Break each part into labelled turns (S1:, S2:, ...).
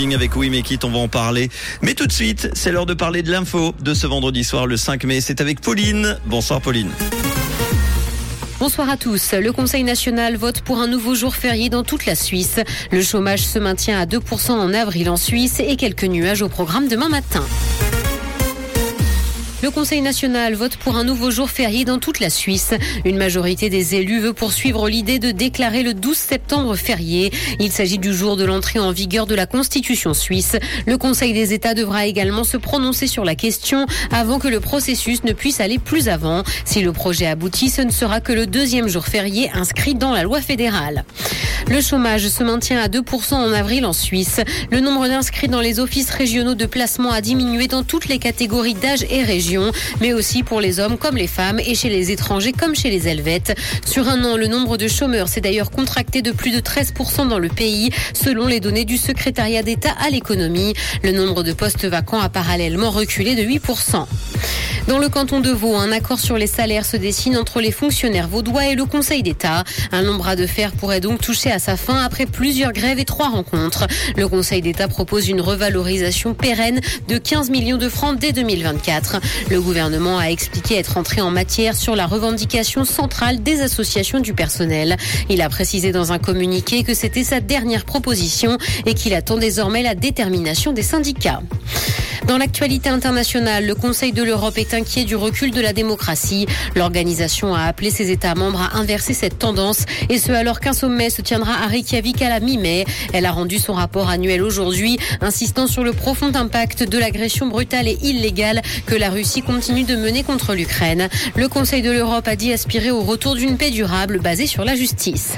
S1: avec Wimekit, on va en parler. Mais tout de suite, c'est l'heure de parler de l'info de ce vendredi soir, le 5 mai. C'est avec Pauline. Bonsoir Pauline.
S2: Bonsoir à tous. Le Conseil national vote pour un nouveau jour férié dans toute la Suisse. Le chômage se maintient à 2% en avril en Suisse et quelques nuages au programme demain matin. Le Conseil national vote pour un nouveau jour férié dans toute la Suisse. Une majorité des élus veut poursuivre l'idée de déclarer le 12 septembre férié. Il s'agit du jour de l'entrée en vigueur de la Constitution suisse. Le Conseil des États devra également se prononcer sur la question avant que le processus ne puisse aller plus avant. Si le projet aboutit, ce ne sera que le deuxième jour férié inscrit dans la loi fédérale. Le chômage se maintient à 2% en avril en Suisse. Le nombre d'inscrits dans les offices régionaux de placement a diminué dans toutes les catégories d'âge et mais aussi pour les hommes comme les femmes et chez les étrangers comme chez les Helvètes. Sur un an, le nombre de chômeurs s'est d'ailleurs contracté de plus de 13% dans le pays, selon les données du secrétariat d'État à l'économie. Le nombre de postes vacants a parallèlement reculé de 8%. Dans le canton de Vaud, un accord sur les salaires se dessine entre les fonctionnaires vaudois et le Conseil d'État. Un long bras de fer pourrait donc toucher à sa fin après plusieurs grèves et trois rencontres. Le Conseil d'État propose une revalorisation pérenne de 15 millions de francs dès 2024. Le gouvernement a expliqué être entré en matière sur la revendication centrale des associations du personnel. Il a précisé dans un communiqué que c'était sa dernière proposition et qu'il attend désormais la détermination des syndicats. Dans l'actualité internationale, le Conseil de l'Europe est inquiet du recul de la démocratie. L'organisation a appelé ses États membres à inverser cette tendance et ce alors qu'un sommet se tiendra à Reykjavik à la mi-mai. Elle a rendu son rapport annuel aujourd'hui, insistant sur le profond impact de l'agression brutale et illégale que la Russie continue de mener contre l'Ukraine. Le Conseil de l'Europe a dit aspirer au retour d'une paix durable basée sur la justice.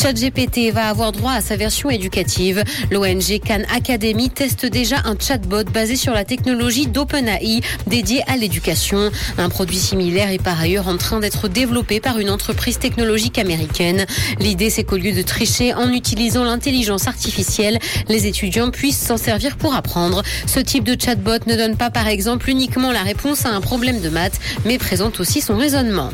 S2: ChatGPT va avoir droit à sa version éducative. L'ONG Khan Academy teste déjà un chatbot basé sur la technologie d'OpenAI dédié à l'éducation. Un produit similaire est par ailleurs en train d'être développé par une entreprise technologique américaine. L'idée, c'est qu'au lieu de tricher en utilisant l'intelligence artificielle, les étudiants puissent s'en servir pour apprendre. Ce type de chatbot ne donne pas par exemple uniquement la réponse à un problème de maths, mais présente aussi son raisonnement.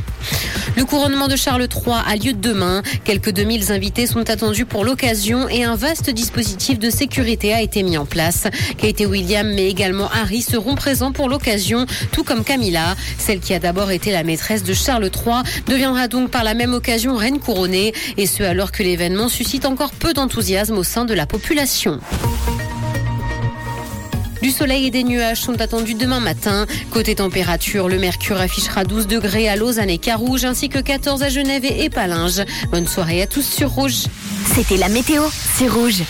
S2: Le couronnement de Charles III a lieu demain. Quelques 2000 invités sont attendus pour l'occasion et un vaste dispositif de sécurité a été mis en place. Kate et William, mais également Harry seront présents pour l'occasion, tout comme Camilla. Celle qui a d'abord été la maîtresse de Charles III deviendra donc par la même occasion reine couronnée, et ce alors que l'événement suscite encore peu d'enthousiasme au sein de la population. Du soleil et des nuages sont attendus demain matin. Côté température, le mercure affichera 12 degrés à Lausanne et Carouge, ainsi que 14 à Genève et Palinges. Bonne soirée à tous sur Rouge.
S3: C'était la météo, c'est Rouge.